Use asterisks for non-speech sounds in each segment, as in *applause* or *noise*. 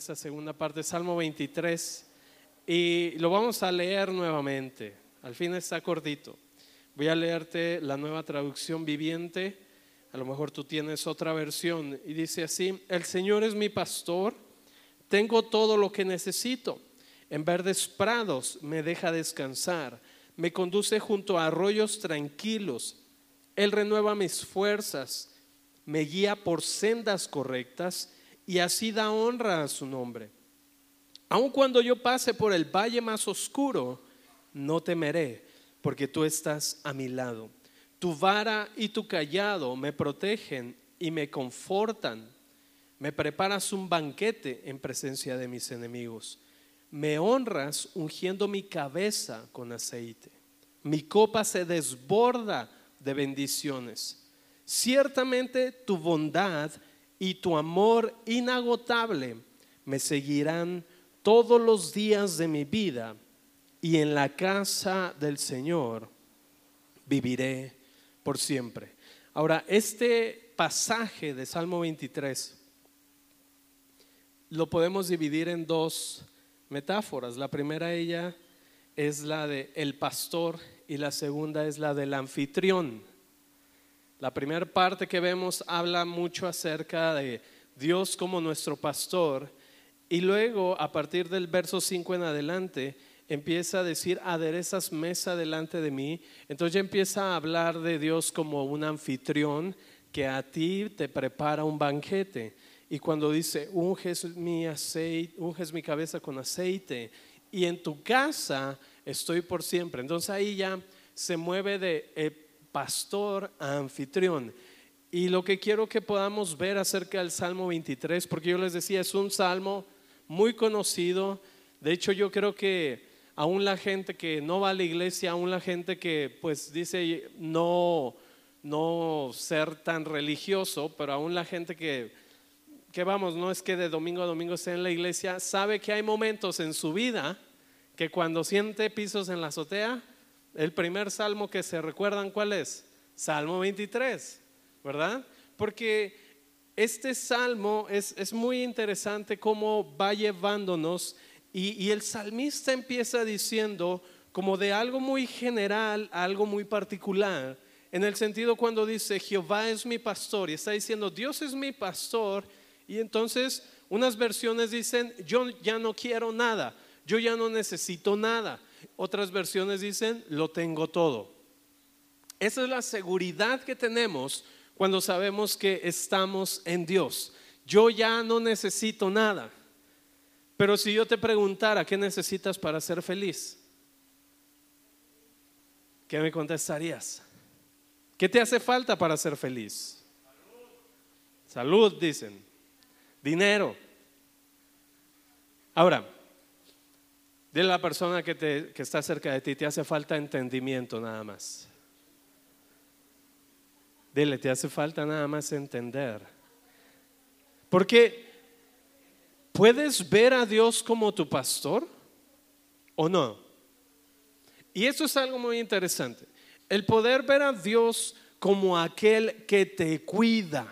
Vamos a ver esta segunda parte, Salmo 23, y lo vamos a leer nuevamente. Al fin está cortito. Voy a leerte la nueva traducción viviente. A lo mejor tú tienes otra versión. Y dice así, el Señor es mi pastor, tengo todo lo que necesito. En verdes prados me deja descansar, me conduce junto a arroyos tranquilos. Él renueva mis fuerzas, me guía por sendas correctas y así da honra a su nombre. Aun cuando yo pase por el valle más oscuro, no temeré, porque tú estás a mi lado. Tu vara y tu callado me protegen y me confortan. Me preparas un banquete en presencia de mis enemigos. Me honras ungiendo mi cabeza con aceite. Mi copa se desborda de bendiciones. Ciertamente tu bondad y tu amor inagotable me seguirán todos los días de mi vida y en la casa del Señor viviré por siempre. Ahora, este pasaje de Salmo 23 lo podemos dividir en dos metáforas. La primera ella es la de el pastor y la segunda es la del anfitrión. La primera parte que vemos habla mucho acerca de Dios como nuestro pastor y luego a partir del verso 5 en adelante empieza a decir, aderezas mesa delante de mí. Entonces ya empieza a hablar de Dios como un anfitrión que a ti te prepara un banquete. Y cuando dice, unges mi, aceite, unges mi cabeza con aceite y en tu casa estoy por siempre. Entonces ahí ya se mueve de eh, pastor a anfitrión. Y lo que quiero que podamos ver acerca del Salmo 23, porque yo les decía, es un salmo muy conocido. De hecho, yo creo que aún la gente que no va a la iglesia, aún la gente que pues dice no, no ser tan religioso, pero aún la gente que, que vamos, no es que de domingo a domingo esté en la iglesia, sabe que hay momentos en su vida que cuando siente pisos en la azotea, el primer salmo que se recuerdan, ¿cuál es? Salmo 23, ¿verdad? Porque este salmo es, es muy interesante cómo va llevándonos y, el salmista empieza diciendo como de algo muy general a algo muy particular, en el sentido cuando dice Jehová es mi pastor y está diciendo Dios es mi pastor y entonces unas versiones dicen yo ya no quiero nada, yo ya no necesito nada, otras versiones dicen lo tengo todo. Esa es la seguridad que tenemos cuando sabemos que estamos en Dios. Yo ya no necesito nada. Pero si yo te preguntara, ¿qué necesitas para ser feliz? ¿Qué me contestarías? ¿Qué te hace falta para ser feliz? Salud, dicen. Dinero. Ahora, dile a la persona que, te, que está cerca de ti, te hace falta entendimiento nada más. Dile, te hace falta nada más entender. Porque ¿Puedes ver a Dios como tu pastor o no? Y eso es algo muy interesante. El poder ver a Dios como aquel que te cuida.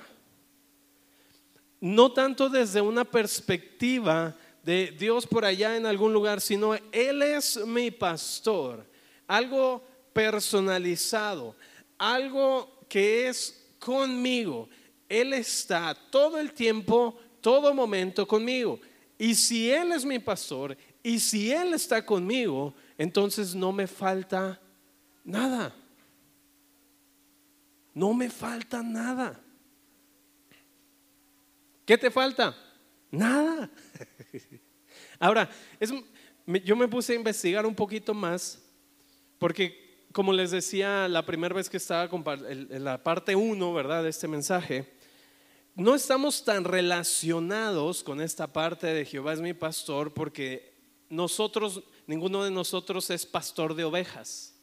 No tanto desde una perspectiva de Dios por allá en algún lugar, sino Él es mi pastor. Algo personalizado, algo que es conmigo. Él está todo el tiempo todo momento conmigo. Y si Él es mi pastor y si Él está conmigo, entonces no me falta nada. No me falta nada. ¿Qué te falta? Nada. *laughs* Ahora, yo me puse a investigar un poquito más porque, como les decía la primera vez que estaba en la parte 1, ¿verdad? De este mensaje, no estamos tan relacionados con esta parte de Jehová es mi pastor porque nosotros, ninguno de nosotros es pastor de ovejas.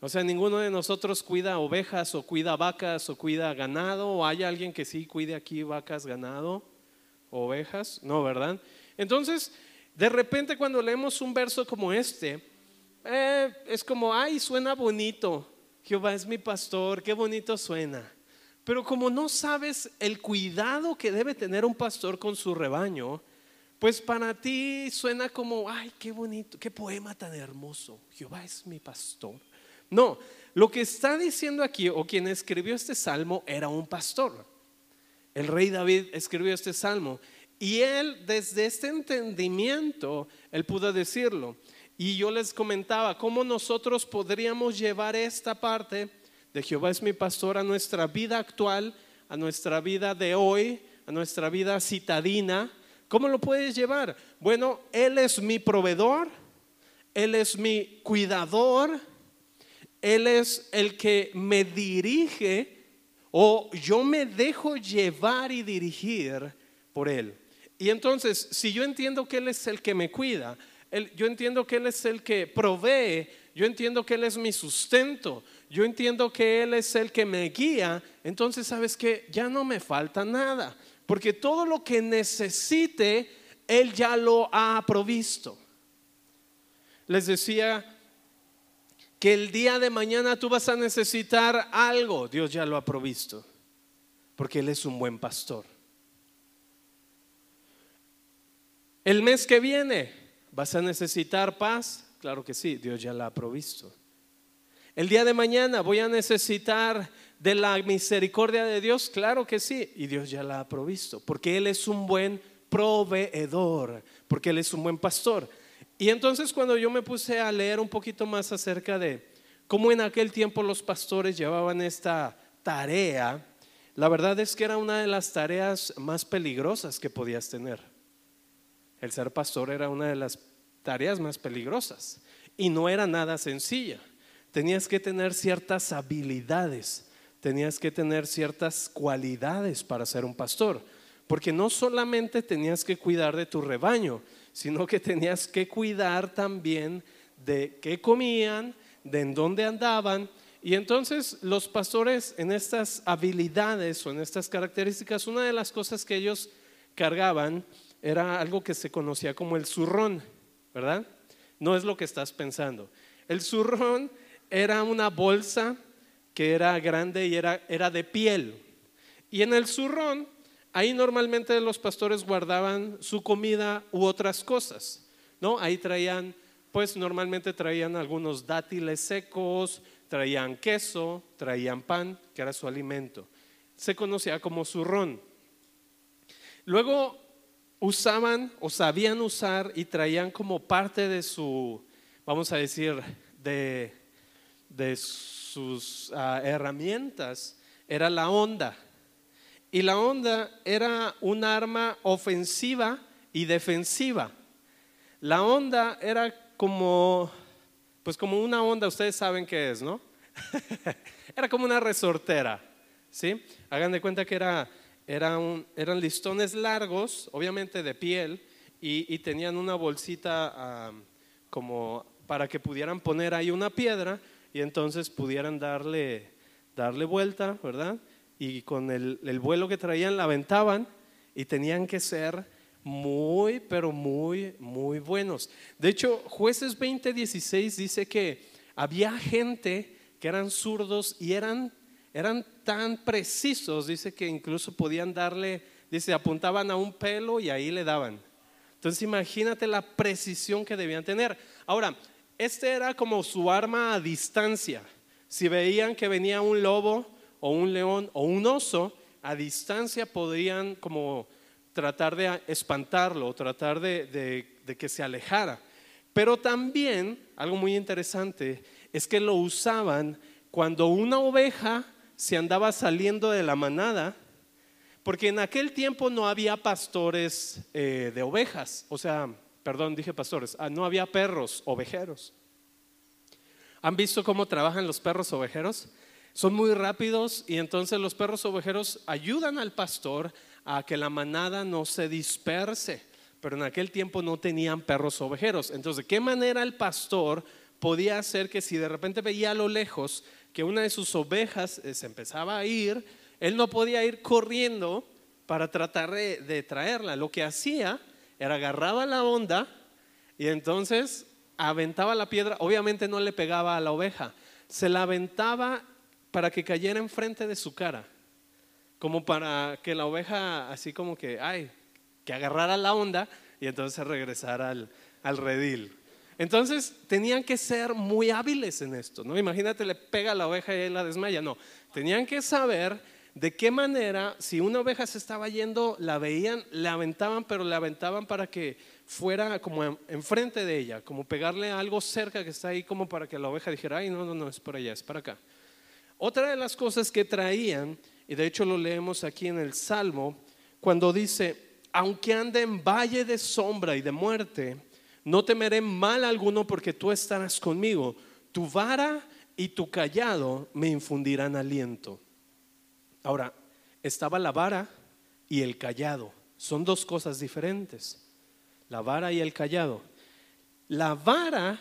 O sea, ninguno de nosotros cuida ovejas o cuida vacas o cuida ganado o hay alguien que sí cuide aquí vacas, ganado, ovejas. No, ¿verdad? Entonces, de repente cuando leemos un verso como este, eh, es como, ay, suena bonito. Jehová es mi pastor, qué bonito suena. Pero como no sabes el cuidado que debe tener un pastor con su rebaño, pues para ti suena como, ay, qué bonito, qué poema tan hermoso. Jehová es mi pastor. No, lo que está diciendo aquí, o quien escribió este salmo, era un pastor. El rey David escribió este salmo. Y él, desde este entendimiento, él pudo decirlo. Y yo les comentaba cómo nosotros podríamos llevar esta parte de Jehová es mi pastor a nuestra vida actual, a nuestra vida de hoy, a nuestra vida citadina. ¿Cómo lo puedes llevar? Bueno, Él es mi proveedor, Él es mi cuidador, Él es el que me dirige o yo me dejo llevar y dirigir por Él. Y entonces, si yo entiendo que Él es el que me cuida, yo entiendo que Él es el que provee, yo entiendo que Él es mi sustento, yo entiendo que Él es el que me guía, entonces sabes que ya no me falta nada, porque todo lo que necesite, Él ya lo ha provisto. Les decía que el día de mañana tú vas a necesitar algo, Dios ya lo ha provisto, porque Él es un buen pastor. El mes que viene, ¿vas a necesitar paz? Claro que sí, Dios ya la ha provisto. El día de mañana voy a necesitar de la misericordia de Dios, claro que sí, y Dios ya la ha provisto, porque Él es un buen proveedor, porque Él es un buen pastor. Y entonces cuando yo me puse a leer un poquito más acerca de cómo en aquel tiempo los pastores llevaban esta tarea, la verdad es que era una de las tareas más peligrosas que podías tener. El ser pastor era una de las tareas más peligrosas y no era nada sencilla tenías que tener ciertas habilidades, tenías que tener ciertas cualidades para ser un pastor, porque no solamente tenías que cuidar de tu rebaño, sino que tenías que cuidar también de qué comían, de en dónde andaban. Y entonces los pastores en estas habilidades o en estas características, una de las cosas que ellos cargaban era algo que se conocía como el zurrón, ¿verdad? No es lo que estás pensando. El zurrón era una bolsa que era grande y era, era de piel. Y en el zurrón, ahí normalmente los pastores guardaban su comida u otras cosas, ¿no? Ahí traían, pues normalmente traían algunos dátiles secos, traían queso, traían pan, que era su alimento. Se conocía como zurrón. Luego usaban o sabían usar y traían como parte de su, vamos a decir, de de sus ah, herramientas era la onda. Y la onda era un arma ofensiva y defensiva. La onda era como, pues como una onda, ustedes saben qué es, ¿no? *laughs* era como una resortera, ¿sí? Hagan de cuenta que era, eran listones largos, obviamente de piel, y, tenían una bolsita ah, como para que pudieran poner ahí una piedra y entonces pudieran darle, darle vuelta, ¿verdad? Y con el, el vuelo que traían la aventaban y tenían que ser muy, pero muy, muy buenos. De hecho, jueces 20:16 dice que había gente que eran zurdos y eran, eran tan precisos, dice que incluso podían darle, dice, apuntaban a un pelo y ahí le daban. Entonces imagínate la precisión que debían tener. Ahora, este era como su arma a distancia. Si veían que venía un lobo o un león o un oso, a distancia podrían como tratar de espantarlo, tratar de, de que se alejara. Pero también, algo muy interesante, es que lo usaban cuando una oveja se andaba saliendo de la manada, porque en aquel tiempo no había pastores eh, de ovejas, o sea, perdón, dije pastores, ah, no había perros ovejeros. ¿Han visto cómo trabajan los perros ovejeros? Son muy rápidos y entonces los perros ovejeros ayudan al pastor a que la manada no se disperse. Pero en aquel tiempo no tenían perros ovejeros. Entonces, ¿de qué manera el pastor podía hacer que si de repente veía a lo lejos que una de sus ovejas eh, se empezaba a ir, él no podía ir corriendo para tratar de, traerla? Lo que hacía era agarraba la onda y entonces aventaba la piedra, obviamente no le pegaba a la oveja, se la aventaba para que cayera enfrente de su cara. como para que la oveja así como que, ay, que agarrara la onda y entonces regresara al, al redil. Entonces tenían que ser muy hábiles en esto, ¿no? Imagínate, le pega a la oveja y la desmaya, no. Tenían que saber de qué manera, si una oveja se estaba yendo, la veían, la aventaban, pero la aventaban para que fuera como enfrente de ella, como pegarle algo cerca que está ahí, como para que la oveja dijera, ay, no, no, no, es por allá, es para acá. Otra de las cosas que traían, y de hecho lo leemos aquí en el Salmo, cuando dice, aunque ande en valle de sombra y de muerte, no temeré mal alguno porque tú estarás conmigo. Tu vara y tu callado me infundirán aliento. Ahora, estaba la vara y el callado. Son dos cosas diferentes. La vara y el callado. La vara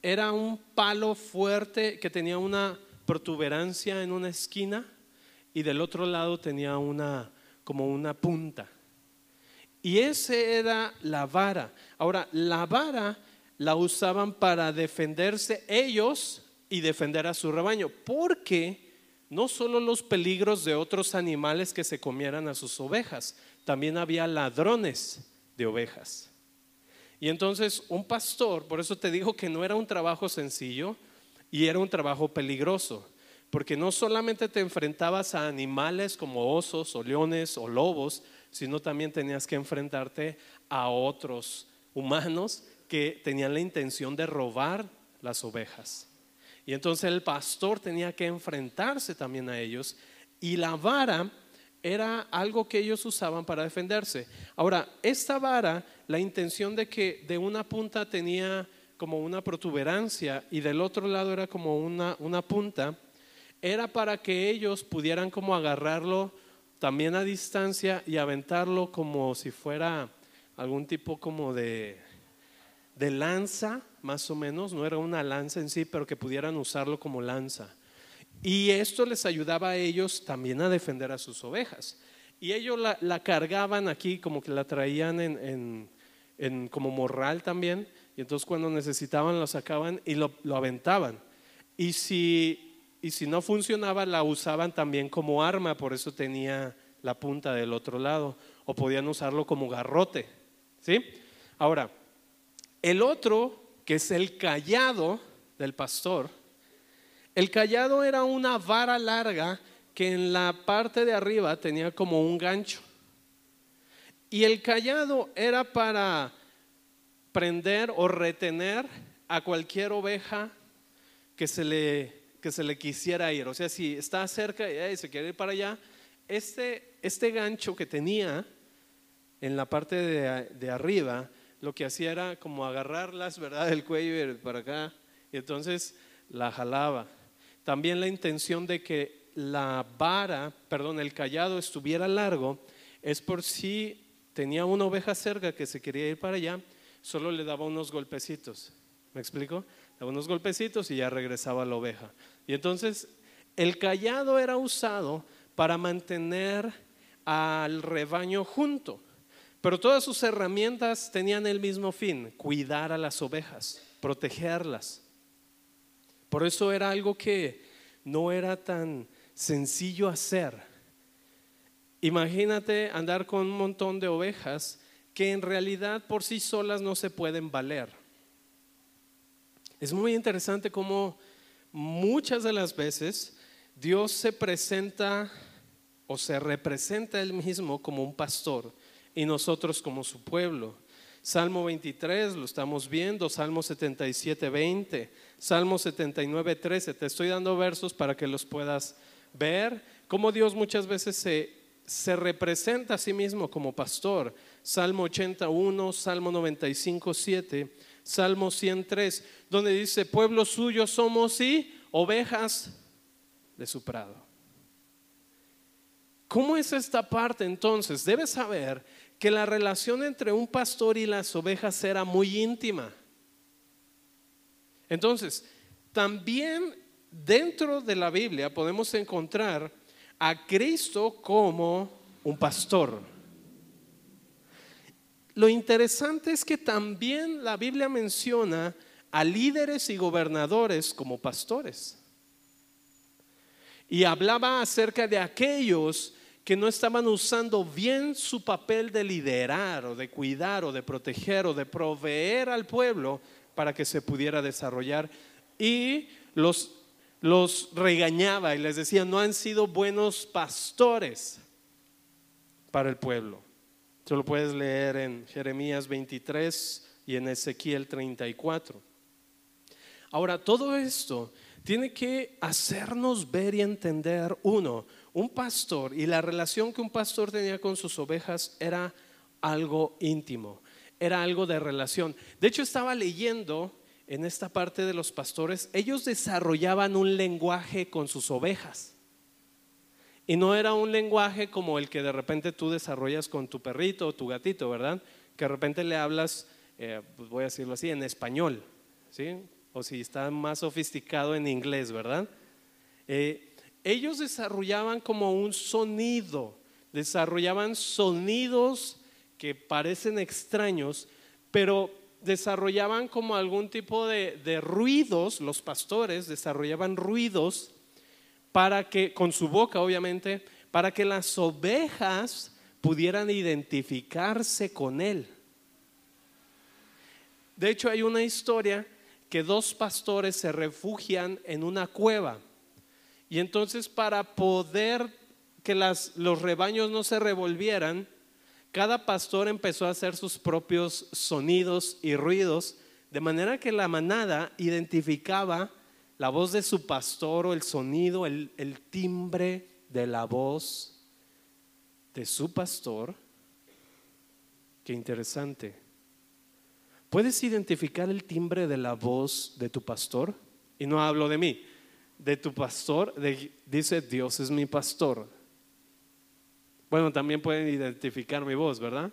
era un palo fuerte que tenía una protuberancia en una esquina y del otro lado tenía una como una punta. Y ese era la vara. Ahora, la vara la usaban para defenderse ellos y defender a su rebaño, porque no solo los peligros de otros animales que se comieran a sus ovejas, también había ladrones de ovejas. Y entonces un pastor, por eso te digo que no era un trabajo sencillo y era un trabajo peligroso, porque no solamente te enfrentabas a animales como osos o leones o lobos, sino también tenías que enfrentarte a otros humanos que tenían la intención de robar las ovejas. Y entonces el pastor tenía que enfrentarse también a ellos y la vara era algo que ellos usaban para defenderse. Ahora, esta vara, la intención de que de una punta tenía como una protuberancia y del otro lado era como una, una punta, era para que ellos pudieran como agarrarlo también a distancia y aventarlo como si fuera algún tipo como de, de lanza, más o menos, no era una lanza en sí, pero que pudieran usarlo como lanza. Y esto les ayudaba a ellos también a defender a sus ovejas. Y ellos la, cargaban aquí, como que la traían en, en, como morral también. Y entonces cuando necesitaban lo sacaban y lo, lo aventaban. Y si y si no funcionaba la usaban también como arma, por eso tenía la punta del otro lado, o podían usarlo como garrote. ¿sí? Ahora, el otro, que es el callado del pastor, el callado era una vara larga que en la parte de arriba tenía como un gancho. Y el callado era para prender o retener a cualquier oveja que se le que se le quisiera ir. O sea, si está cerca y se quiere ir para allá, este, este gancho que tenía en la parte de, arriba, lo que hacía era como agarrarlas, ¿verdad? Del cuello y para acá. Y entonces la jalaba. También la intención de que la vara, perdón, el callado estuviera largo, es por si tenía una oveja cerca que se quería ir para allá, solo le daba unos golpecitos. ¿Me explico? Daba unos golpecitos y ya regresaba la oveja. Y entonces el callado era usado para mantener al rebaño junto, pero todas sus herramientas tenían el mismo fin, cuidar a las ovejas, protegerlas. Por eso era algo que no era tan sencillo hacer. Imagínate andar con un montón de ovejas que en realidad por sí solas no se pueden valer. Es muy interesante cómo muchas de las veces Dios se presenta o se representa él mismo como un pastor y nosotros como su pueblo. Salmo 23 lo estamos viendo, Salmo 77, 20, Salmo 79, 13. Te estoy dando versos para que los puedas ver, cómo Dios muchas veces se, se representa a sí mismo como pastor. Salmo 81, Salmo 95, 7 Salmo 103, donde dice, pueblo suyo somos y ovejas de su prado. ¿Cómo es esta parte entonces? Debes saber que la relación entre un pastor y las ovejas era muy íntima. Entonces, también dentro de la Biblia podemos encontrar a Cristo como un pastor. Lo interesante es que también la Biblia menciona a líderes y gobernadores como pastores. Y hablaba acerca de aquellos que no estaban usando bien su papel de liderar o de cuidar o de proteger o de proveer al pueblo para que se pudiera desarrollar. Y los, los regañaba y les decía, no han sido buenos pastores para el pueblo. Tú lo puedes leer en Jeremías 23 y en Ezequiel 34. Ahora, todo esto tiene que hacernos ver y entender, uno, un pastor y la relación que un pastor tenía con sus ovejas era algo íntimo, era algo de relación. De hecho, estaba leyendo en esta parte de los pastores, ellos desarrollaban un lenguaje con sus ovejas. Y no era un lenguaje como el que de repente tú desarrollas con tu perrito o tu gatito, ¿verdad? Que de repente le hablas, eh, pues voy a decirlo así, en español, ¿sí? O si está más sofisticado en inglés, ¿verdad? Eh, ellos desarrollaban como un sonido, desarrollaban sonidos que parecen extraños, pero desarrollaban como algún tipo de, de ruidos, los pastores desarrollaban ruidos para que, con su boca obviamente, para que las ovejas pudieran identificarse con él. De hecho, hay una historia que dos pastores se refugian en una cueva. Y entonces para poder que las, los rebaños no se revolvieran, cada pastor empezó a hacer sus propios sonidos y ruidos, de manera que la manada identificaba la voz de su pastor o el sonido, el, el timbre de la voz de su pastor. Qué interesante. ¿Puedes identificar el timbre de la voz de tu pastor? Y no hablo de mí, de tu pastor. dice, Dios es mi pastor. Bueno, también pueden identificar mi voz, ¿verdad?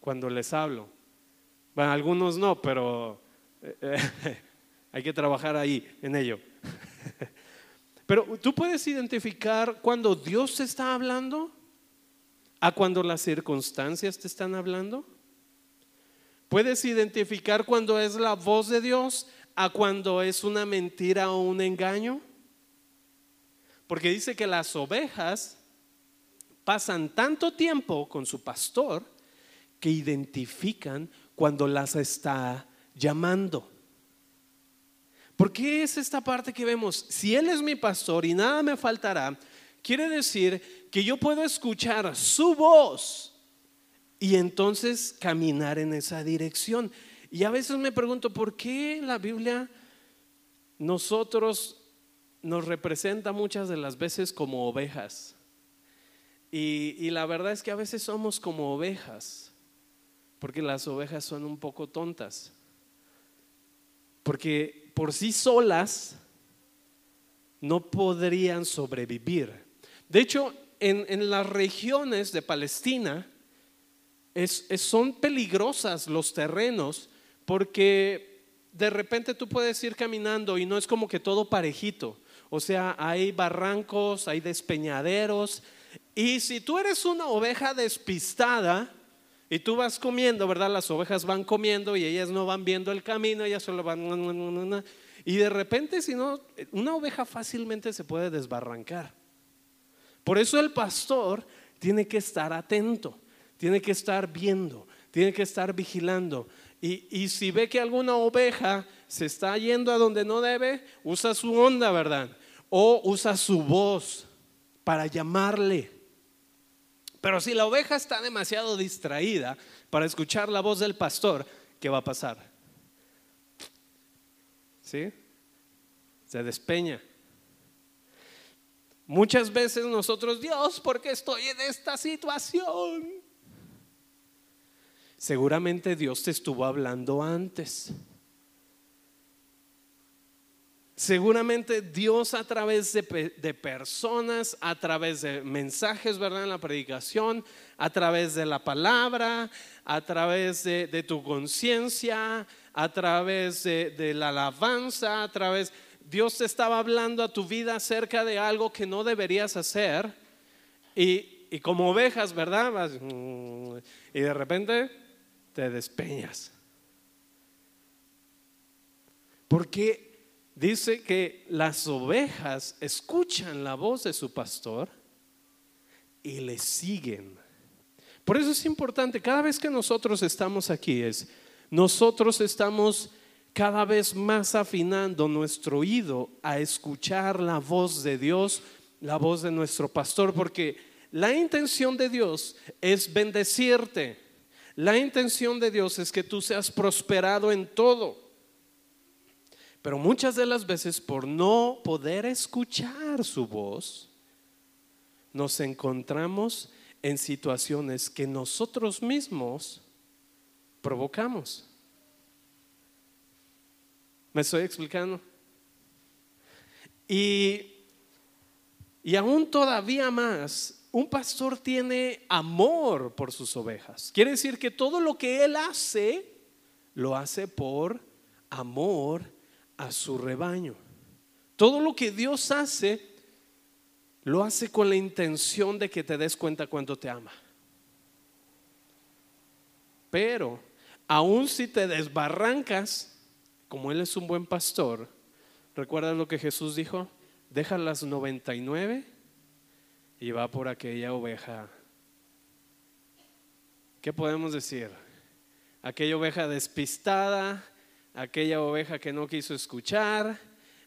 Cuando les hablo. Bueno, algunos no, pero eh, *laughs* hay que trabajar ahí, en ello. *laughs* Pero tú puedes identificar cuando Dios te está hablando a cuando las circunstancias te están hablando. Puedes identificar cuando es la voz de Dios a cuando es una mentira o un engaño. Porque dice que las ovejas pasan tanto tiempo con su pastor que identifican cuando las está llamando. ¿Por qué es esta parte que vemos? Si Él es mi pastor y nada me faltará, quiere decir que yo puedo escuchar su voz y entonces caminar en esa dirección. Y a veces me pregunto, ¿por qué la Biblia nosotros nos representa muchas de las veces como ovejas? Y, y, la verdad es que a veces somos como ovejas, porque las ovejas son un poco tontas, porque por sí solas no podrían sobrevivir. De hecho, en, las regiones de Palestina son peligrosas los terrenos porque de repente tú puedes ir caminando y no es como que todo parejito. O sea, hay barrancos, hay despeñaderos. Y si tú eres una oveja despistada, y tú vas comiendo, ¿verdad? Las ovejas van comiendo y ellas no van viendo el camino, ellas solo van... Y de repente, si no, una oveja fácilmente se puede desbarrancar. Por eso el pastor tiene que estar atento, tiene que estar viendo, tiene que estar vigilando. Y, y si ve que alguna oveja se está yendo a donde no debe, usa su onda, ¿verdad? O usa su voz para llamarle. Pero si la oveja está demasiado distraída para escuchar la voz del pastor, ¿qué va a pasar? ¿Sí? Se despeña. Muchas veces nosotros, Dios, ¿por qué estoy en esta situación? Seguramente Dios te estuvo hablando antes. Seguramente Dios a través de, personas, a través de mensajes, ¿verdad? En la predicación, a través de la palabra, a través de, tu conciencia, a través de, la alabanza, a través... Dios te estaba hablando a tu vida acerca de algo que no deberías hacer y, y como ovejas, ¿verdad? Y de repente te despeñas. Porque dice que las ovejas escuchan la voz de su pastor y le siguen. Por eso es importante, cada vez que nosotros estamos aquí, es, nosotros estamos cada vez más afinando nuestro oído a escuchar la voz de Dios, la voz de nuestro pastor, porque la intención de Dios es bendecirte. La intención de Dios es que tú seas prosperado en todo. Pero muchas de las veces por no poder escuchar su voz, nos encontramos en situaciones que nosotros mismos provocamos. ¿Me estoy explicando? Y, y aún todavía más, un pastor tiene amor por sus ovejas. Quiere decir que todo lo que él hace, lo hace por amor a su rebaño. Todo lo que Dios hace, lo hace con la intención de que te des cuenta cuánto te ama. Pero, aun si te desbarrancas, como Él es un buen pastor, ¿recuerdas lo que Jesús dijo? Deja las 99 y va por aquella oveja. ¿Qué podemos decir? Aquella oveja despistada, aquella oveja que no quiso escuchar,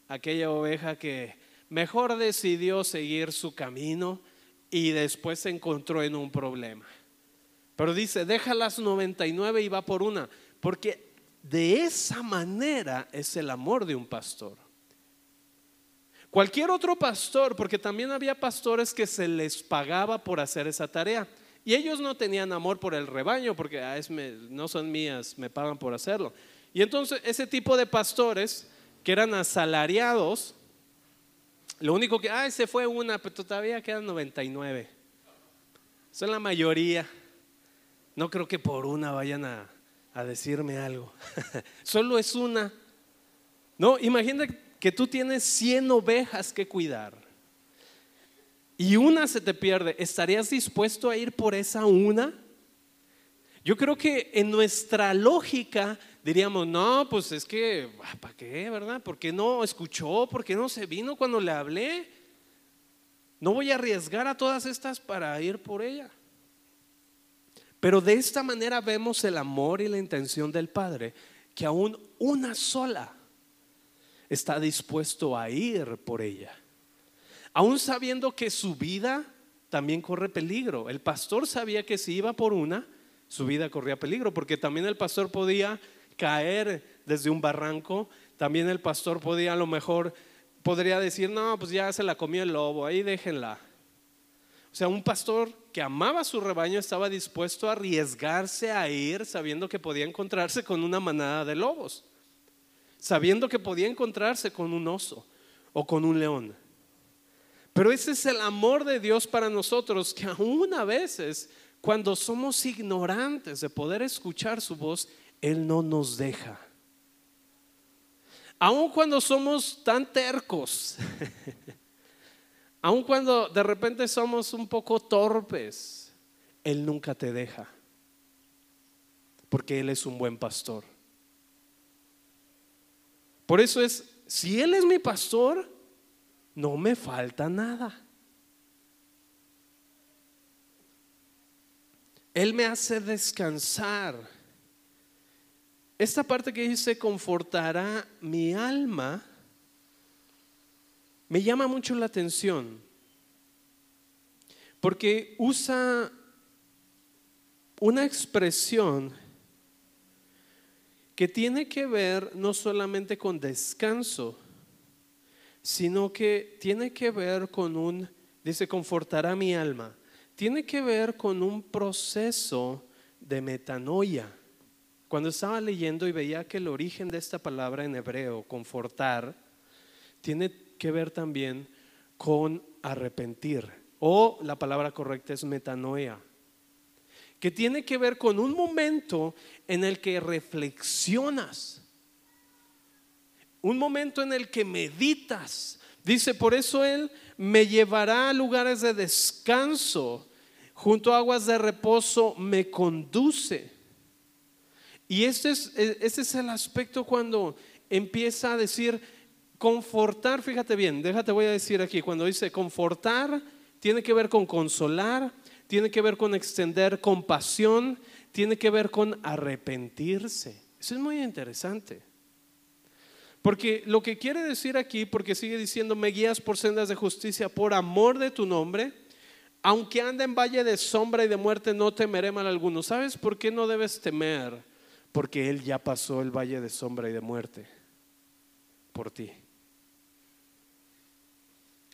aquella oveja que mejor decidió seguir su camino y después se encontró en un problema. Pero dice, deja las 99 y va por una, porque de esa manera es el amor de un pastor. Cualquier otro pastor, porque también había pastores que se les pagaba por hacer esa tarea. Y ellos no tenían amor por el rebaño, porque ah, no son mías, me pagan por hacerlo. Y entonces ese tipo de pastores que eran asalariados, lo único que, ah, se fue una, pero todavía quedan 99. Son la mayoría. No creo que por una vayan a, a decirme algo. *laughs* Solo es una. No, imagina que tú tienes 100 ovejas que cuidar y una se te pierde. ¿Estarías dispuesto a ir por esa una? Yo creo que en nuestra lógica diríamos, no, pues es que, ah, ¿para qué, verdad? ¿Por qué no escuchó? ¿Por qué no se vino cuando le hablé? No voy a arriesgar a todas estas para ir por ella. Pero de esta manera vemos el amor y la intención del Padre, que aún una sola está dispuesto a ir por ella. Aún sabiendo que su vida también corre peligro. El pastor sabía que si iba por una, su vida corría peligro, porque también el pastor podía caer desde un barranco, también el pastor podía a lo mejor, podría decir, no, pues ya se la comió el lobo, ahí déjenla. O sea, un pastor que amaba su rebaño estaba dispuesto a arriesgarse a ir sabiendo que podía encontrarse con una manada de lobos, sabiendo que podía encontrarse con un oso o con un león. Pero ese es el amor de Dios para nosotros, que aún a veces, cuando somos ignorantes de poder escuchar su voz, Él no nos deja. Aun cuando somos tan tercos, Aun cuando de repente somos un poco torpes, Él nunca te deja. Porque Él es un buen pastor. Por eso es, si Él es mi pastor, no me falta nada. Él me hace descansar. Esta parte que dice, confortará mi alma me llama mucho la atención porque usa una expresión que tiene que ver no solamente con descanso, sino que tiene que ver con un, dice, confortará mi alma, tiene que ver con un proceso de metanoia. Cuando estaba leyendo y veía que el origen de esta palabra en hebreo, confortar, tiene que ver también con arrepentir, o la palabra correcta es metanoia, que tiene que ver con un momento en el que reflexionas, un momento en el que meditas. Dice, por eso Él me llevará a lugares de descanso, junto a aguas de reposo me conduce. Y este es, este es el aspecto cuando empieza a decir, Confortar, fíjate bien, déjate voy a decir aquí, cuando dice confortar, tiene que ver con consolar, tiene que ver con extender compasión, tiene que ver con arrepentirse. Eso es muy interesante. Porque lo que quiere decir aquí, porque sigue diciendo, me guías por sendas de justicia por amor de tu nombre, aunque ande en valle de sombra y de muerte, no temeré mal alguno. ¿Sabes por qué no debes temer? Porque Él ya pasó el valle de sombra y de muerte por ti.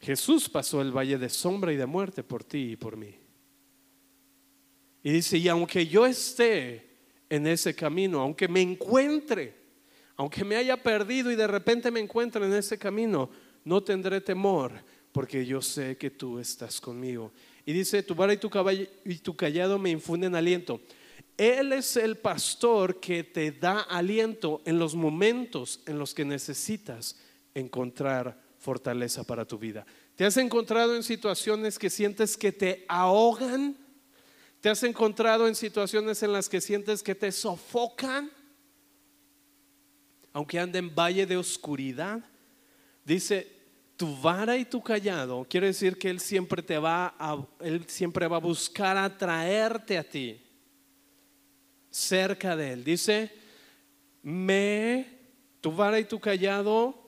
Jesús pasó el valle de sombra y de muerte por ti y por mí. Y dice, y aunque yo esté en ese camino, aunque me encuentre, aunque me haya perdido y de repente me encuentre en ese camino, no tendré temor porque yo sé que tú estás conmigo. Y dice, tu vara y tu, caballo, y tu callado me infunden aliento. Él es el pastor que te da aliento en los momentos en los que necesitas encontrar fortaleza para tu vida. ¿Te has encontrado en situaciones que sientes que te ahogan? ¿Te has encontrado en situaciones en las que sientes que te sofocan? Aunque ande en valle de oscuridad, dice, tu vara y tu callado, quiere decir que Él siempre te va a, Él siempre va a buscar atraerte a ti, cerca de Él. Dice, me, tu vara y tu callado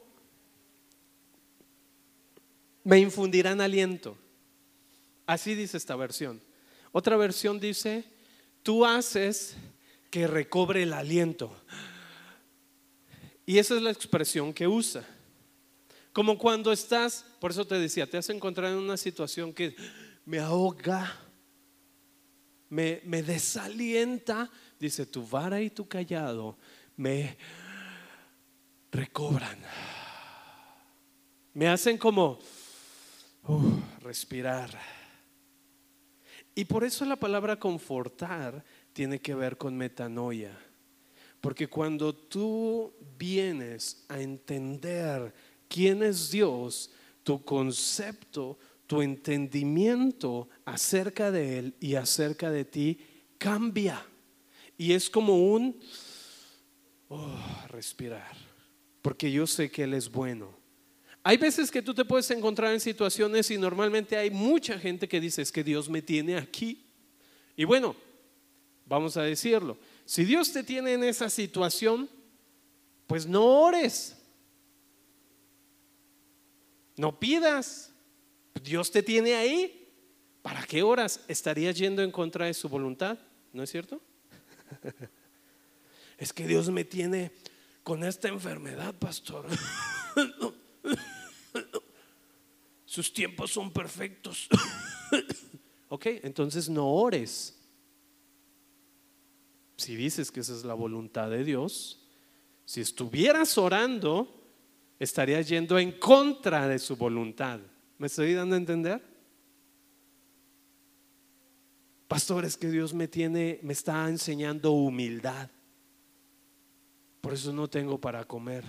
me infundirán aliento. Así dice esta versión. Otra versión dice, tú haces que recobre el aliento. Y esa es la expresión que usa. Como cuando estás, por eso te decía, te has encontrado en una situación que me ahoga, me, me desalienta. Dice, tu vara y tu callado me recobran. Me hacen como respirar. Y por eso la palabra confortar tiene que ver con metanoia. Porque cuando tú vienes a entender quién es Dios, tu concepto, tu entendimiento acerca de Él y acerca de ti cambia. Y es como un oh, respirar. Porque yo sé que Él es bueno hay veces que tú te puedes encontrar en situaciones y normalmente hay mucha gente que dice es que Dios me tiene aquí. Y bueno, vamos a decirlo, si Dios te tiene en esa situación, pues no ores, no pidas, Dios te tiene ahí. ¿Para qué horas estarías yendo en contra de su voluntad? ¿No es cierto? *laughs* es que Dios me tiene con esta enfermedad, pastor. *laughs* Sus tiempos son perfectos. *laughs* ok, entonces no ores. Si dices que esa es la voluntad de Dios, si estuvieras orando, estarías yendo en contra de su voluntad. ¿Me estoy dando a entender? Pastor, es que Dios me tiene, me está enseñando humildad. Por eso no tengo para comer,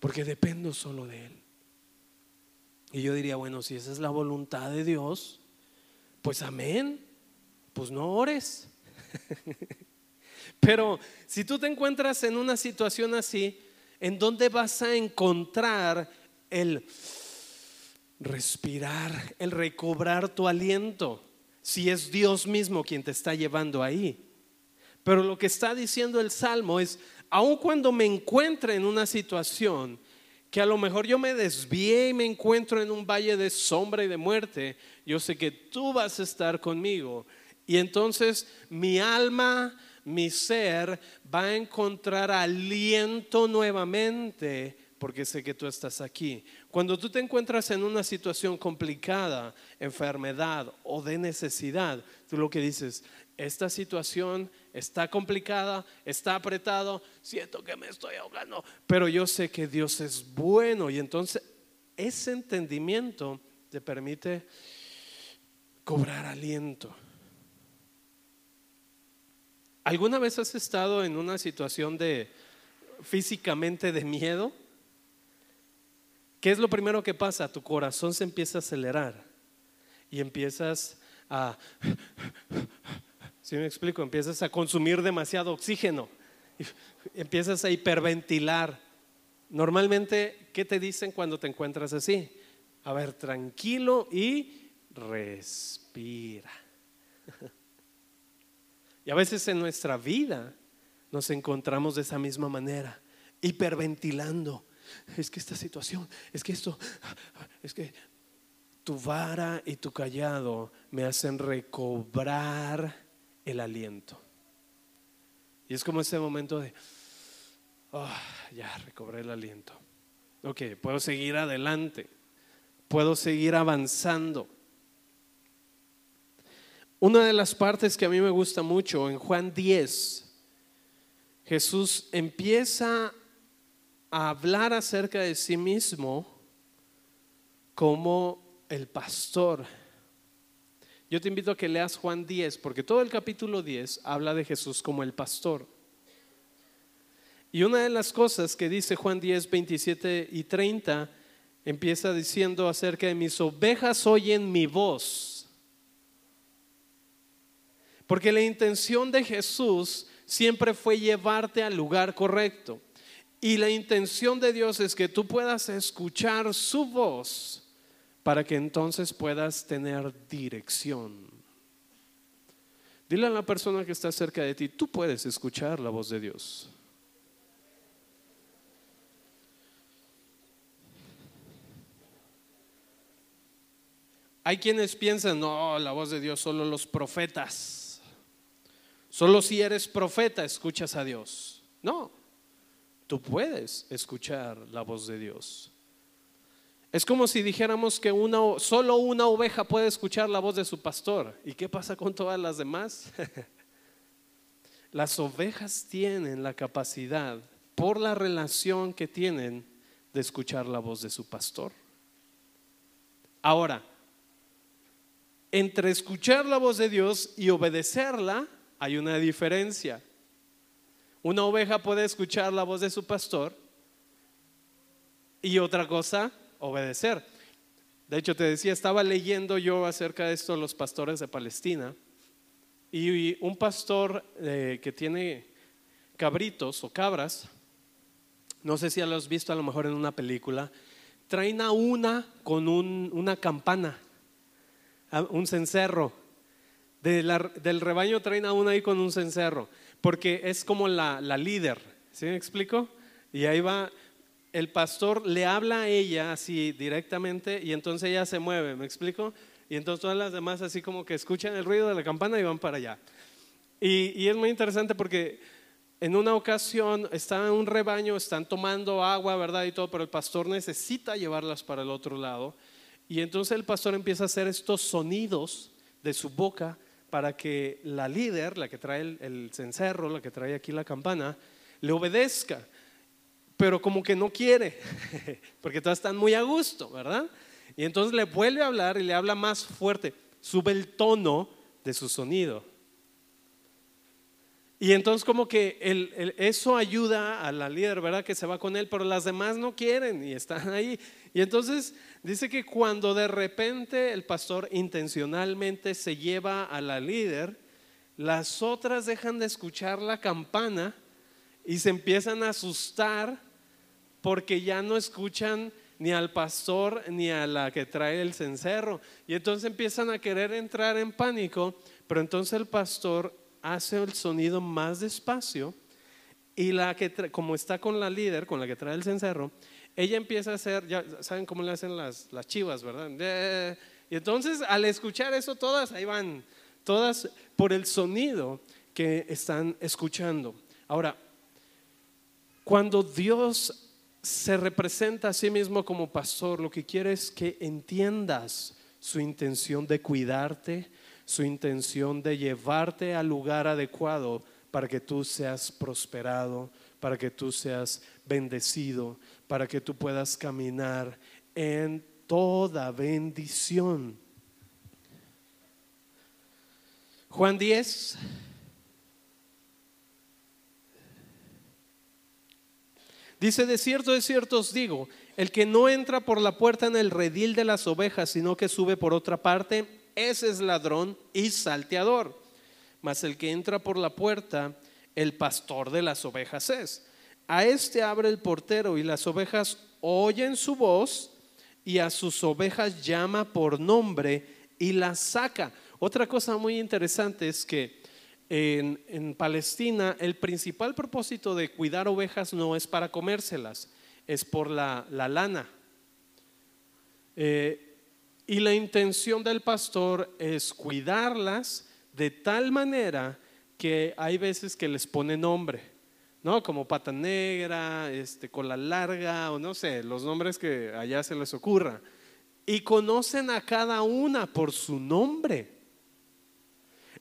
porque dependo solo de Él. Y yo diría, bueno, si esa es la voluntad de Dios, pues amén, pues no ores. *laughs* Pero si tú te encuentras en una situación así, ¿en dónde vas a encontrar el respirar, el recobrar tu aliento? Si es Dios mismo quien te está llevando ahí. Pero lo que está diciendo el Salmo es, aun cuando me encuentre en una situación que a lo mejor yo me desvié y me encuentro en un valle de sombra y de muerte, yo sé que tú vas a estar conmigo. Y entonces mi alma, mi ser va a encontrar aliento nuevamente porque sé que tú estás aquí. Cuando tú te encuentras en una situación complicada, enfermedad o de necesidad, tú lo que dices, esta situación está complicada, está apretado, siento que me estoy ahogando, pero yo sé que Dios es bueno y entonces ese entendimiento te permite cobrar aliento. ¿Alguna vez has estado en una situación de físicamente de miedo? ¿Qué es lo primero que pasa? Tu corazón se empieza a acelerar y empiezas a si me explico? Empiezas a consumir demasiado oxígeno, empiezas a hiperventilar. Normalmente, ¿qué te dicen cuando te encuentras así? A ver, tranquilo y respira. Y a veces en nuestra vida nos encontramos de esa misma manera, hiperventilando. Es que esta situación, es que esto, es que tu vara y tu callado me hacen recobrar el aliento. Y es como ese momento de, ah, ya recobré el aliento. Ok, puedo seguir adelante, puedo seguir avanzando. Una de las partes que a mí me gusta mucho, en Juan 10, Jesús empieza a hablar acerca de sí mismo como el pastor. Yo te invito a que leas Juan 10, porque todo el capítulo 10 habla de Jesús como el pastor. Y una de las cosas que dice Juan 10, 27 y 30, empieza diciendo acerca de mis ovejas oyen mi voz porque la intención de Jesús siempre fue llevarte al lugar correcto. Y la intención de Dios es que tú puedas escuchar su voz para que entonces puedas tener dirección. Dile a la persona que está cerca de ti, tú puedes escuchar la voz de Dios. Hay quienes piensan, no, la voz de Dios solo los profetas. Solo si eres profeta escuchas a Dios. No, tú puedes escuchar la voz de Dios. Es como si dijéramos que una, solo una oveja puede escuchar la voz de su pastor. ¿Y qué pasa con todas las demás? *laughs* las ovejas tienen la capacidad, por la relación que tienen, de escuchar la voz de su pastor. Ahora, entre escuchar la voz de Dios y obedecerla, hay una diferencia. Una oveja puede escuchar la voz de su pastor y otra cosa, obedecer. De hecho, te decía, estaba leyendo yo acerca de esto los pastores de Palestina y un pastor eh, que tiene cabritos o cabras, no sé si lo has visto a lo mejor en una película, traen una con una campana, un cencerro del rebaño traen una ahí con un cencerro, porque es como la, líder, ¿sí me explico? Y ahí va, el pastor le habla a ella así directamente y entonces ella se mueve, ¿me explico? Y entonces todas las demás así como que escuchan el ruido de la campana y van para allá. Y, y es muy interesante porque en una ocasión está en un rebaño, están tomando agua, ¿verdad? Y todo, pero el pastor necesita llevarlas para el otro lado. Y entonces el pastor empieza a hacer estos sonidos de su boca para que la líder, la que trae el, cencerro, la que trae aquí la campana, le obedezca. Pero como que no quiere, *laughs* porque todas están muy a gusto, ¿verdad? Y entonces le vuelve a hablar y le habla más fuerte, sube el tono de su sonido. Y entonces como que eso ayuda a la líder, ¿verdad? Que se va con él, pero las demás no quieren y están *laughs* ahí. Y entonces dice que cuando de repente el pastor intencionalmente se lleva a la líder, las otras dejan de escuchar la campana y se empiezan a asustar porque ya no escuchan ni al pastor ni a la que trae el cencerro. Y entonces empiezan a querer entrar en pánico, pero entonces el pastor hace el sonido más despacio y la que, como está con la líder, con la que trae el cencerro, ella empieza a hacer, ya saben cómo le hacen las, las chivas, ¿verdad? Y entonces al escuchar eso, todas ahí van, todas por el sonido que están escuchando. Ahora, cuando Dios se representa a sí mismo como pastor, lo que quiere es que entiendas su intención de cuidarte, su intención de llevarte al lugar adecuado para que tú seas prosperado, para que tú seas bendecido, para que tú puedas caminar en toda bendición. Juan 10. Dice, de cierto, de cierto os digo, el que no entra por la puerta en el redil de las ovejas, sino que sube por otra parte, ese es ladrón y salteador. Mas el que entra por la puerta, el pastor de las ovejas es. A este abre el portero y las ovejas oyen su voz y a sus ovejas llama por nombre y las saca. Otra cosa muy interesante es que en, Palestina el principal propósito de cuidar ovejas no es para comérselas, es por la, lana. Eh, y la intención del pastor es cuidarlas de tal manera que hay veces que les pone nombre, ¿no? Como pata negra, este, cola larga, o no sé, los nombres que allá se les ocurra. Y conocen a cada una por su nombre.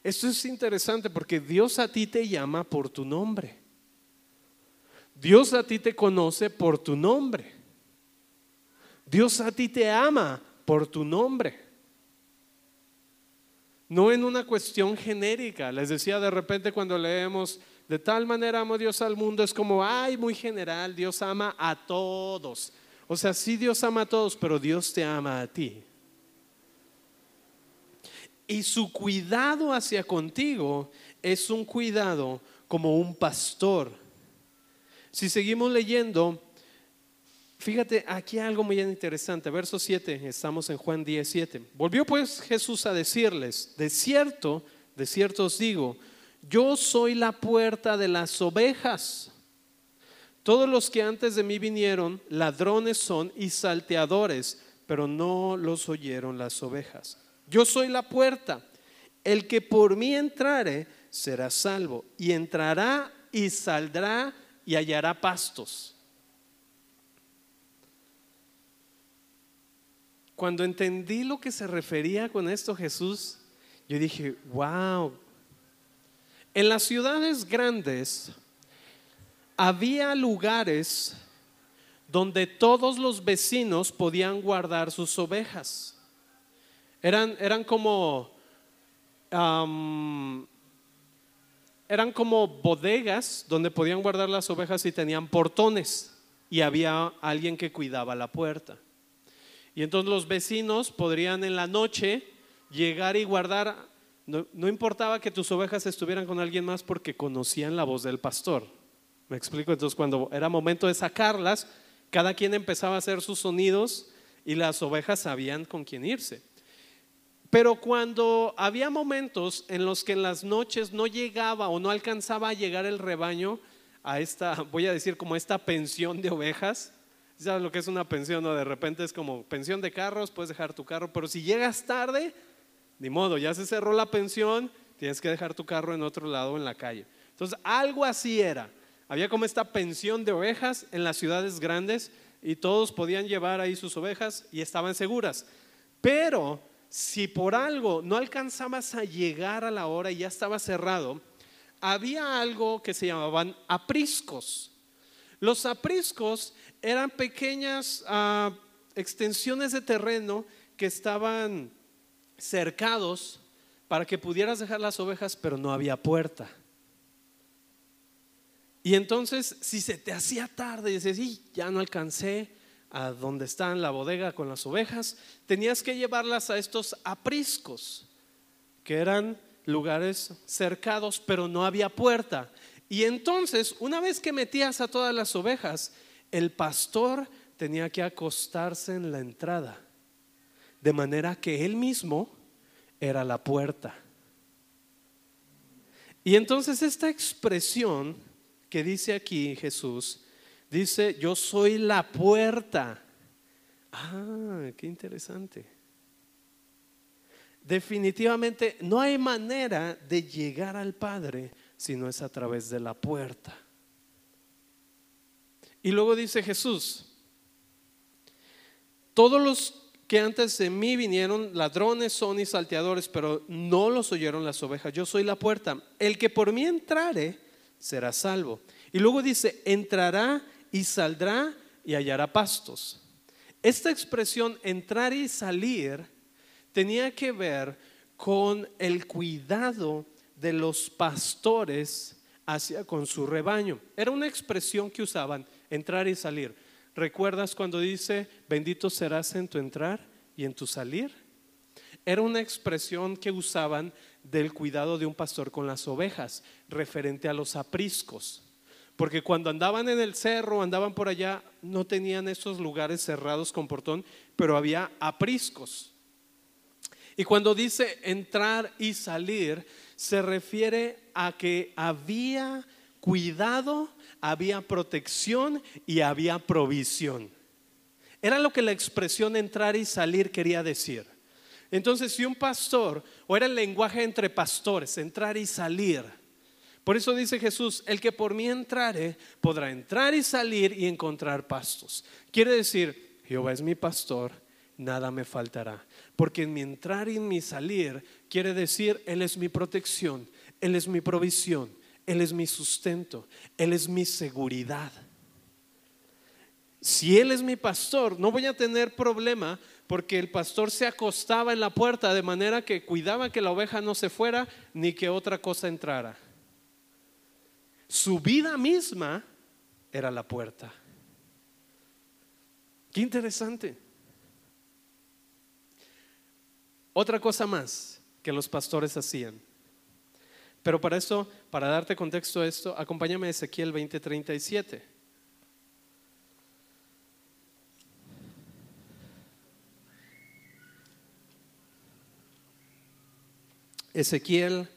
Esto es interesante porque Dios a ti te llama por tu nombre. Dios a ti te conoce por tu nombre. Dios a ti te ama por tu nombre. No en una cuestión genérica. Les decía de repente cuando leemos, de tal manera amo Dios al mundo, es como, ay, muy general, Dios ama a todos. O sea, sí Dios ama a todos, pero Dios te ama a ti. Y su cuidado hacia contigo es un cuidado como un pastor. Si seguimos leyendo, Fíjate, aquí algo muy interesante. Verso 7, estamos en Juan 17. Volvió pues Jesús a decirles, de cierto, de cierto os digo, yo soy la puerta de las ovejas. Todos los que antes de mí vinieron, ladrones son y salteadores, pero no los oyeron las ovejas. Yo soy la puerta. El que por mí entrare será salvo, y entrará y saldrá y hallará pastos. Cuando entendí lo que se refería con esto Jesús, yo dije, wow. En las ciudades grandes había lugares donde todos los vecinos podían guardar sus ovejas. Eran, eran como eran como bodegas donde podían guardar las ovejas y tenían portones y había alguien que cuidaba la puerta. Y entonces los vecinos podrían en la noche llegar y guardar, no, importaba que tus ovejas estuvieran con alguien más porque conocían la voz del pastor. ¿Me explico? Entonces cuando era momento de sacarlas, cada quien empezaba a hacer sus sonidos y las ovejas sabían con quién irse. Pero cuando había momentos en los que en las noches no llegaba o no alcanzaba a llegar el rebaño a esta, voy a decir como esta pensión de ovejas, ¿Sabes lo que es una pensión? ¿no? De repente es como pensión de carros, puedes dejar tu carro, pero si llegas tarde, ni modo, ya se cerró la pensión, tienes que dejar tu carro en otro lado en la calle. Entonces, algo así era. Había como esta pensión de ovejas en las ciudades grandes y todos podían llevar ahí sus ovejas y estaban seguras. Pero si por algo no alcanzabas a llegar a la hora y ya estaba cerrado, había algo que se llamaban apriscos. Los apriscos eran pequeñas ah, extensiones de terreno que estaban cercados para que pudieras dejar las ovejas, pero no había puerta. Y entonces, si se te hacía tarde y dices, sí, ya no alcancé a donde está en la bodega con las ovejas, tenías que llevarlas a estos apriscos, que eran lugares cercados, pero no había puerta. Y entonces, una vez que metías a todas las ovejas, el pastor tenía que acostarse en la entrada, de manera que él mismo era la puerta. Y entonces esta expresión que dice aquí Jesús, dice, yo soy la puerta. Ah, qué interesante. Definitivamente no hay manera de llegar al Padre si no es a través de la puerta. Y luego dice Jesús, todos los que antes de mí vinieron ladrones son y salteadores, pero no los oyeron las ovejas. Yo soy la puerta. El que por mí entrare será salvo. Y luego dice, entrará y saldrá y hallará pastos. Esta expresión entrar y salir tenía que ver con el cuidado de los pastores hacia con su rebaño. Era una expresión que usaban entrar y salir. ¿Recuerdas cuando dice, bendito serás en tu entrar y en tu salir? Era una expresión que usaban del cuidado de un pastor con las ovejas, referente a los apriscos. Porque cuando andaban en el cerro, andaban por allá, no tenían esos lugares cerrados con portón, pero había apriscos. Y cuando dice entrar y salir, se refiere a que había cuidado, había protección y había provisión. Era lo que la expresión entrar y salir quería decir. Entonces, si un pastor, o era el lenguaje entre pastores, entrar y salir, por eso dice Jesús, el que por mí entrare, podrá entrar y salir y encontrar pastos. Quiere decir, Jehová es mi pastor, nada me faltará. Porque en mi entrar y en mi salir, quiere decir, Él es mi protección, Él es mi provisión, Él es mi sustento, Él es mi seguridad. Si Él es mi pastor, no voy a tener problema porque el pastor se acostaba en la puerta de manera que cuidaba que la oveja no se fuera ni que otra cosa entrara. Su vida misma era la puerta. Qué interesante. Otra cosa más que los pastores hacían. Pero para eso, para darte contexto a esto, acompáñame a Ezequiel 20:37. Ezequiel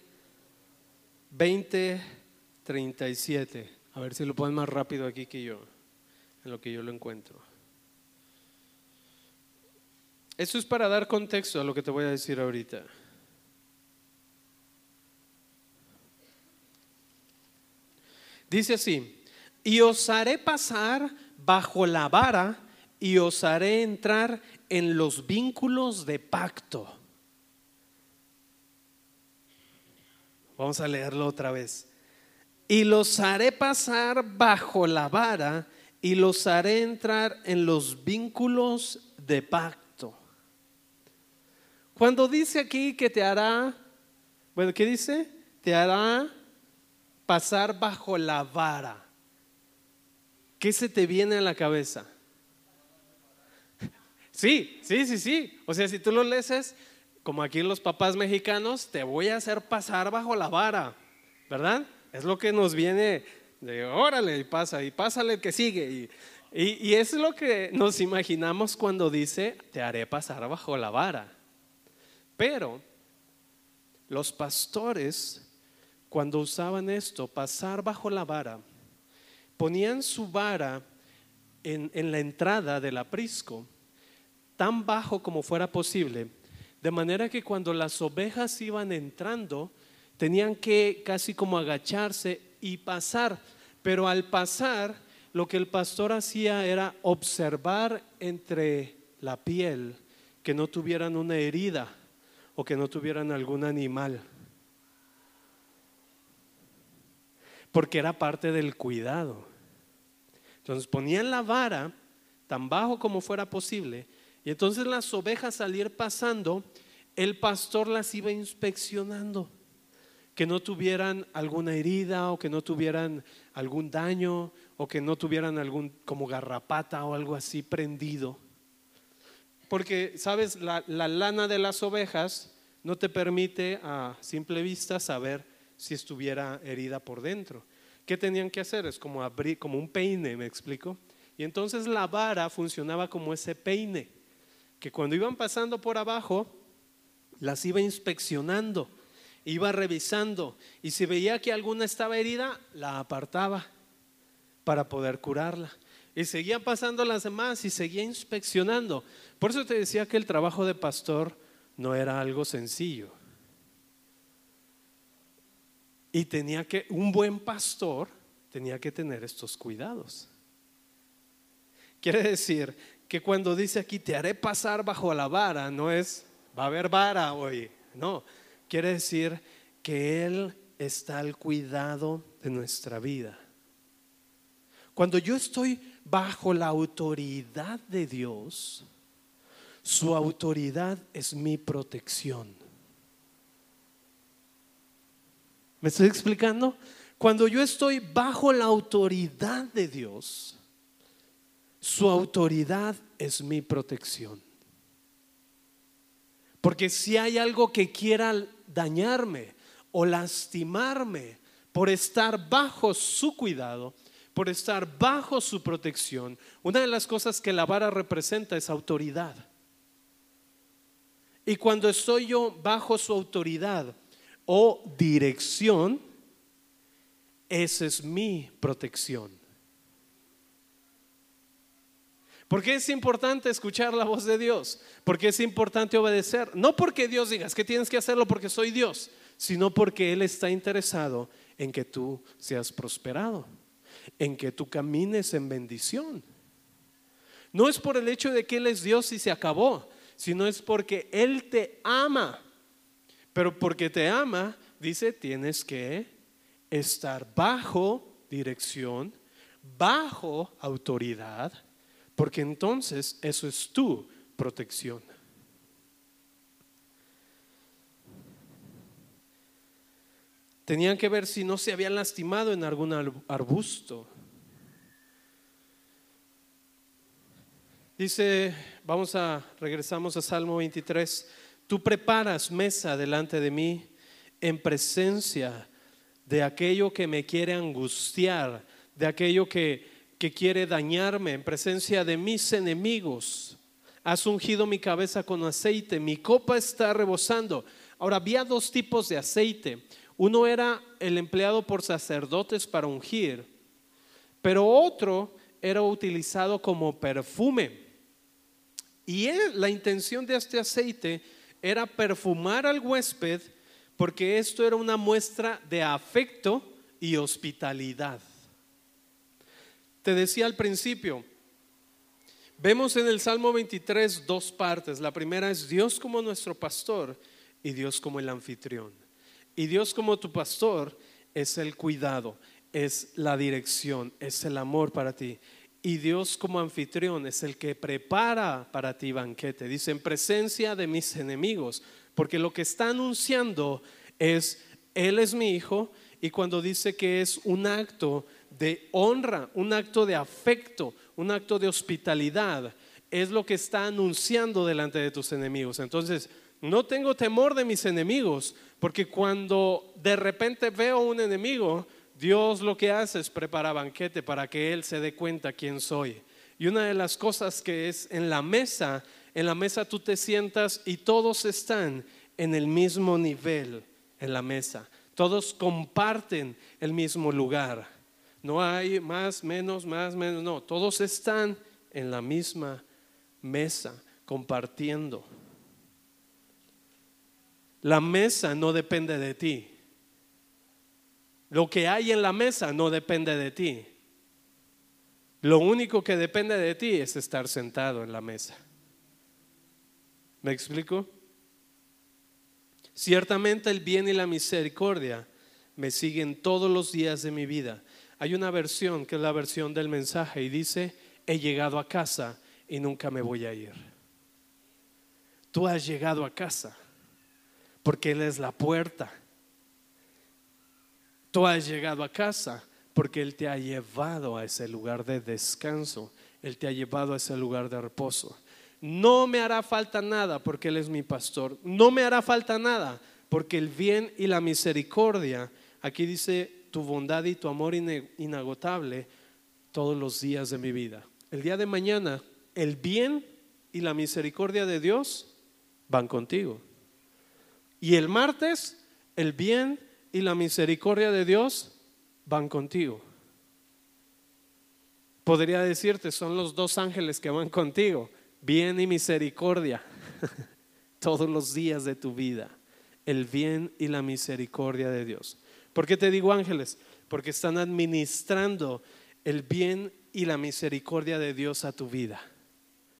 20 37. A ver si lo ponen más rápido aquí que yo, en lo que yo lo encuentro. Eso es para dar contexto a lo que te voy a decir ahorita. Dice así, y os haré pasar bajo la vara y os haré entrar en los vínculos de pacto. Vamos a leerlo otra vez y los haré pasar bajo la vara y los haré entrar en los vínculos de pacto. Cuando dice aquí que te hará, bueno, ¿qué dice? Te hará pasar bajo la vara. ¿Qué se te viene a la cabeza? Sí, sí, sí, sí. O sea, si tú lo lees, como aquí los papás mexicanos, te voy a hacer pasar bajo la vara, ¿verdad? Es lo que nos viene de órale y pasa y pásale el que sigue. Y, y, es lo que nos imaginamos cuando dice, te haré pasar bajo la vara. Pero los pastores, cuando usaban esto, pasar bajo la vara, ponían su vara en, en la entrada del aprisco, tan bajo como fuera posible, de manera que cuando las ovejas iban entrando, tenían que casi como agacharse y pasar, pero al pasar lo que el pastor hacía era observar entre la piel que no tuvieran una herida o que no tuvieran algún animal. Porque era parte del cuidado. Entonces ponían la vara tan bajo como fuera posible y entonces las ovejas al ir pasando, el pastor las iba inspeccionando que no tuvieran alguna herida o que no tuvieran algún daño o que no tuvieran algún como garrapata o algo así prendido. Porque, sabes, la, lana de las ovejas no te permite a simple vista saber si estuviera herida por dentro. ¿Qué tenían que hacer? Es como abrir, como un peine, me explico. Y entonces la vara funcionaba como ese peine, que cuando iban pasando por abajo, las iba inspeccionando iba revisando y si veía que alguna estaba herida, la apartaba para poder curarla. Y seguía pasando las demás y seguía inspeccionando. Por eso te decía que el trabajo de pastor no era algo sencillo. Y tenía que, un buen pastor tenía que tener estos cuidados. Quiere decir que cuando dice aquí, te haré pasar bajo la vara, no es, va a haber vara hoy, no, quiere decir que Él está al cuidado de nuestra vida. Cuando yo estoy bajo la autoridad de Dios, su autoridad es mi protección. ¿Me estoy explicando? Cuando yo estoy bajo la autoridad de Dios, su autoridad es mi protección. Porque si hay algo que quiera dañarme o lastimarme por estar bajo su cuidado, por estar bajo su protección, una de las cosas que la vara representa es autoridad. Y cuando estoy yo bajo su autoridad o dirección, esa es mi protección. ¿Por qué es importante escuchar la voz de Dios? Porque es importante obedecer. No porque Dios diga, que tienes que hacerlo porque soy Dios, sino porque Él está interesado en que tú seas prosperado, en que tú camines en bendición. No es por el hecho de que Él es Dios y se acabó, sino es porque Él te ama. Pero porque te ama, dice, tienes que estar bajo dirección, bajo autoridad, porque entonces eso es tu protección. Tenían que ver si no se habían lastimado en algún arbusto. Dice, vamos a, regresamos a Salmo 23, tú preparas mesa delante de mí en presencia de aquello que me quiere angustiar, de aquello que, que quiere dañarme, en presencia de mis enemigos. Has ungido mi cabeza con aceite, mi copa está rebosando. Ahora, había dos tipos de aceite. Uno era el empleado por sacerdotes para ungir, pero otro era utilizado como perfume. Y la intención de este aceite era perfumar al huésped porque esto era una muestra de afecto y hospitalidad. Te decía al principio, vemos en el Salmo 23 dos partes. La primera es Dios como nuestro pastor y Dios como el anfitrión. Y Dios como tu pastor es el cuidado, es la dirección, es el amor para ti. Y Dios como anfitrión es el que prepara para ti banquete. Dice, en presencia de mis enemigos. Porque lo que está anunciando es, Él es mi hijo. Y cuando dice que es un acto de honra, un acto de afecto, un acto de hospitalidad, es lo que está anunciando delante de tus enemigos. Entonces, no tengo temor de mis enemigos, porque cuando de repente veo un enemigo, Dios lo que hace es preparar banquete para que Él se dé cuenta quién soy. Y una de las cosas que es en la mesa, en la mesa tú te sientas y todos están en el mismo nivel en la mesa. Todos comparten el mismo lugar. No hay más, menos, más, menos. No, todos están en la misma mesa compartiendo. La mesa no depende de ti. Lo que hay en la mesa no depende de ti. Lo único que depende de ti es estar sentado en la mesa. ¿Me explico? Ciertamente el bien y la misericordia me siguen todos los días de mi vida. Hay una versión que es la versión del mensaje y dice, he llegado a casa y nunca me voy a ir. Tú has llegado a casa porque Él es la puerta. Tú has llegado a casa porque Él te ha llevado a ese lugar de descanso, Él te ha llevado a ese lugar de reposo. No me hará falta nada porque Él es mi pastor. No me hará falta nada porque el bien y la misericordia, aquí dice tu bondad y tu amor inagotable todos los días de mi vida. El día de mañana, el bien y la misericordia de Dios van contigo. Y el martes, el bien y la misericordia de Dios van contigo. Podría decirte, son los dos ángeles que van contigo, bien y misericordia, *laughs* todos los días de tu vida, el bien y la misericordia de Dios. ¿Por qué te digo ángeles? Porque están administrando el bien y la misericordia de Dios a tu vida.